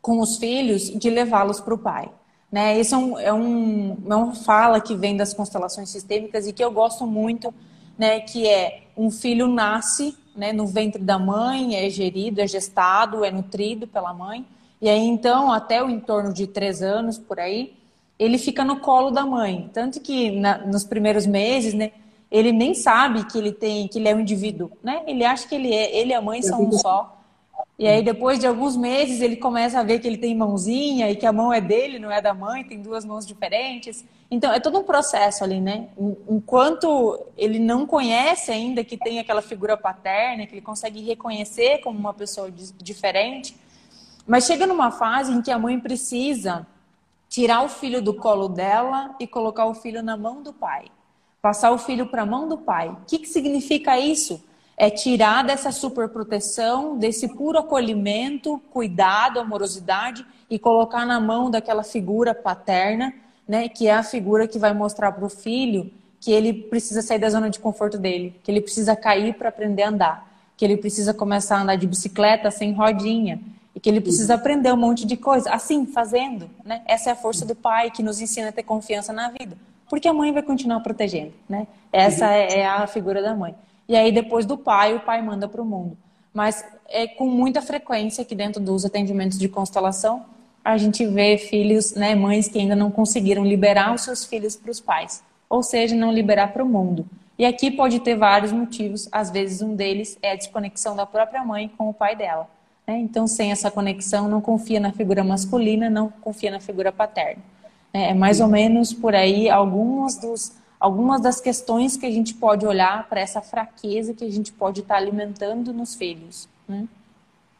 com os filhos de levá-los para o pai. Né? Esse é, um, é, um, é uma fala que vem das constelações sistêmicas e que eu gosto muito, né, que é um filho nasce né, no ventre da mãe, é gerido, é gestado, é nutrido pela mãe, e aí então, até o entorno de três anos, por aí, ele fica no colo da mãe. Tanto que na, nos primeiros meses, né, ele nem sabe que ele tem, que ele é um indivíduo, né? Ele acha que ele é, ele e a mãe são um só. E aí depois de alguns meses ele começa a ver que ele tem mãozinha e que a mão é dele, não é da mãe, tem duas mãos diferentes. Então é todo um processo ali, né? Enquanto ele não conhece ainda que tem aquela figura paterna, que ele consegue reconhecer como uma pessoa diferente, mas chega numa fase em que a mãe precisa tirar o filho do colo dela e colocar o filho na mão do pai passar o filho para a mão do pai. O que, que significa isso? É tirar dessa superproteção, desse puro acolhimento, cuidado, amorosidade e colocar na mão daquela figura paterna, né, que é a figura que vai mostrar para o filho que ele precisa sair da zona de conforto dele, que ele precisa cair para aprender a andar, que ele precisa começar a andar de bicicleta sem rodinha, e que ele precisa aprender um monte de coisa, assim, fazendo, né? Essa é a força do pai que nos ensina a ter confiança na vida porque a mãe vai continuar protegendo, né? Essa é, é a figura da mãe. E aí depois do pai, o pai manda para o mundo. Mas é com muita frequência que dentro dos atendimentos de constelação a gente vê filhos, né, mães que ainda não conseguiram liberar os seus filhos para os pais, ou seja, não liberar para o mundo. E aqui pode ter vários motivos. Às vezes um deles é a desconexão da própria mãe com o pai dela. Né? Então, sem essa conexão, não confia na figura masculina, não confia na figura paterna. É, é mais ou menos por aí algumas, dos, algumas das questões que a gente pode olhar para essa fraqueza que a gente pode estar tá alimentando nos filhos. Né?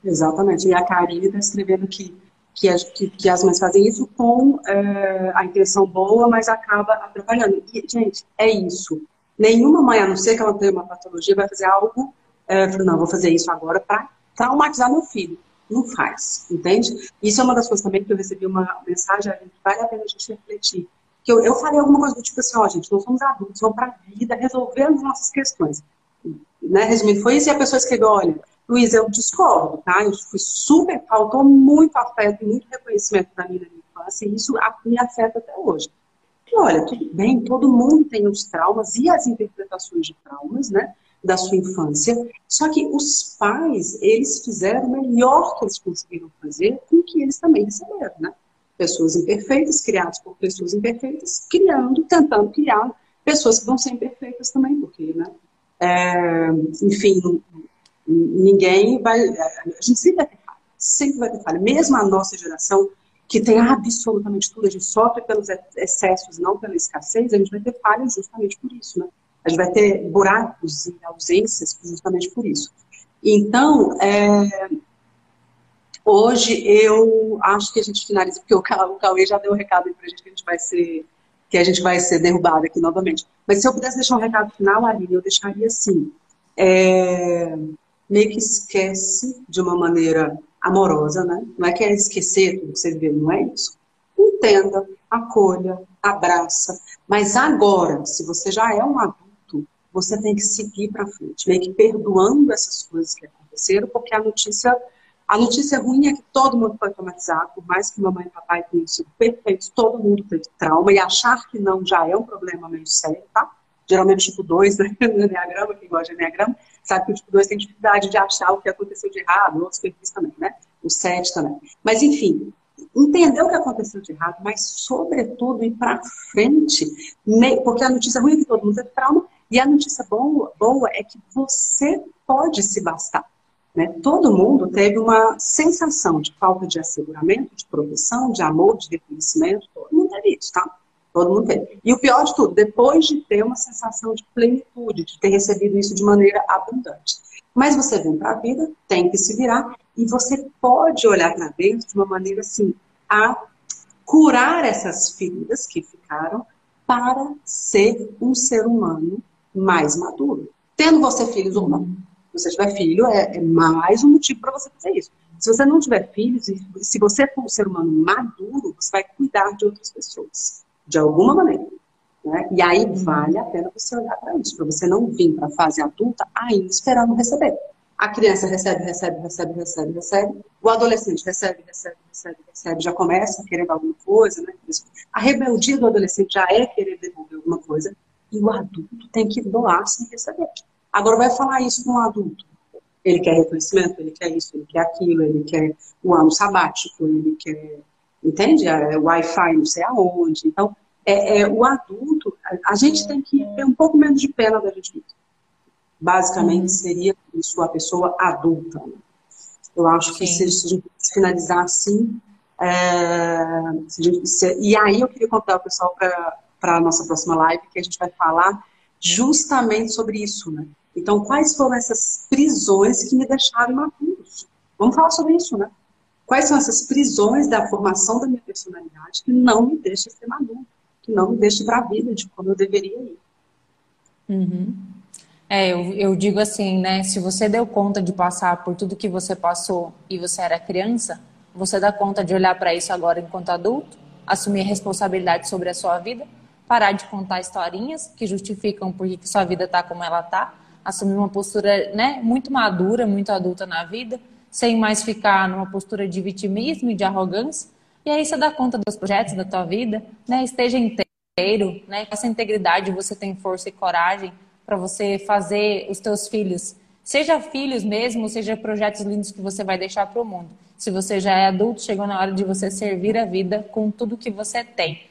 Exatamente. E a Karine está escrevendo que, que, que, que, as mães fazem isso com é, a intenção boa, mas acaba atrapalhando. E, gente, é isso. Nenhuma mãe, a não ser que ela tenha uma patologia, vai fazer algo, é, não, vou fazer isso agora para traumatizar meu filho não faz, entende? Isso é uma das coisas também que eu recebi uma mensagem que vale a pena a gente refletir. Que eu, eu falei alguma coisa do tipo assim, ó, gente, nós somos adultos, vamos para a vida, resolvendo as nossas questões. Né? Resumindo, foi isso e a pessoa escreveu, olha, Luiz, eu discordo, tá? Eu fui super, faltou muito afeto muito reconhecimento na minha infância, e isso me afeta até hoje. E olha, tudo bem, todo mundo tem os traumas e as interpretações de traumas, né? da sua infância. Só que os pais, eles fizeram o melhor que eles conseguiram fazer com o que eles também receberam, né? Pessoas imperfeitas, criadas por pessoas imperfeitas, criando, tentando criar pessoas que vão ser imperfeitas também, porque, né? É, enfim, ninguém vai. A gente sempre vai ter falha, sempre vai ter falha. Mesmo a nossa geração, que tem absolutamente tudo, a gente sofre pelos excessos, não pela escassez, a gente vai ter falhas justamente por isso, né? A gente vai ter buracos e ausências justamente por isso. Então, é, hoje eu acho que a gente finaliza, porque o Cauê já deu um recado para a gente que a gente vai ser que a gente vai ser derrubado aqui novamente. Mas se eu pudesse deixar um recado final, Aline, eu deixaria assim. É, meio que esquece de uma maneira amorosa, né? Não é que é esquecer tudo que você vê, não é isso. Entenda, acolha, abraça. Mas agora, se você já é um adulto, você tem que seguir para frente, meio que perdoando essas coisas que aconteceram, porque a notícia a notícia ruim é que todo mundo foi traumatizado, por mais que mamãe e papai tenham sido perfeitos, todo mundo teve trauma, e achar que não já é um problema meio sério, tá? Geralmente tipo 2, né? <laughs> no Enneagrama, quem gosta de Enneagrama, sabe que o tipo 2 tem dificuldade de achar o que aconteceu de errado, outros perfis também, né? O 7 também. Mas enfim, entender o que aconteceu de errado, mas sobretudo ir para frente, porque a notícia ruim é que todo mundo teve trauma, e a notícia boa, boa é que você pode se bastar. Né? Todo mundo teve uma sensação de falta de asseguramento, de proteção, de amor, de reconhecimento. Todo mundo teve isso, tá? Todo mundo teve. E o pior de tudo, depois de ter uma sensação de plenitude, de ter recebido isso de maneira abundante. Mas você vem para a vida, tem que se virar, e você pode olhar para dentro de uma maneira assim, a curar essas feridas que ficaram para ser um ser humano mais maduro. Tendo você filhos ou não você tiver filho, é, é mais um motivo para você fazer isso. Se você não tiver filhos, se você for um ser humano maduro, você vai cuidar de outras pessoas, de alguma maneira. Né? E aí vale a pena você olhar para isso, para você não vir para a fase adulta ainda esperando receber. A criança recebe, recebe, recebe, recebe, recebe. O adolescente recebe, recebe, recebe, recebe, já começa a querer alguma coisa, né? A rebeldia do adolescente já é querer devolver alguma coisa. E o adulto tem que doar sem receber. Agora vai falar isso com um adulto. Ele quer reconhecimento, ele quer isso, ele quer aquilo, ele quer o ano sabático, ele quer, entende? É, Wi-Fi não sei aonde. Então, é, é, o adulto, a, gente tem que ter um pouco menos de pena da gente mesmo. Basicamente, uhum. seria isso a pessoa adulta. Eu acho que se, se a gente finalizar assim, é, gente, se, e aí eu queria contar o pessoal para a nossa próxima live, que a gente vai falar justamente sobre isso, né? Então, quais foram essas prisões que me deixaram imaturos? Vamos falar sobre isso, né? Quais são essas prisões da formação da minha personalidade que não me deixam ser maduro, que não me deixam para a vida de como eu deveria ir? Uhum. É, eu, eu digo assim, né? Se você deu conta de passar por tudo que você passou e você era criança, você dá conta de olhar para isso agora enquanto adulto, assumir responsabilidade sobre a sua vida, parar de contar historinhas que justificam por que sua vida está como ela está assumir uma postura né, muito madura, muito adulta na vida, sem mais ficar numa postura de vitimismo e de arrogância. E aí você dá conta dos projetos da tua vida, né? Esteja inteiro, né? Com essa integridade você tem força e coragem para você fazer os teus filhos, seja filhos mesmo, seja projetos lindos que você vai deixar para o mundo. Se você já é adulto, chegou na hora de você servir a vida com tudo que você tem.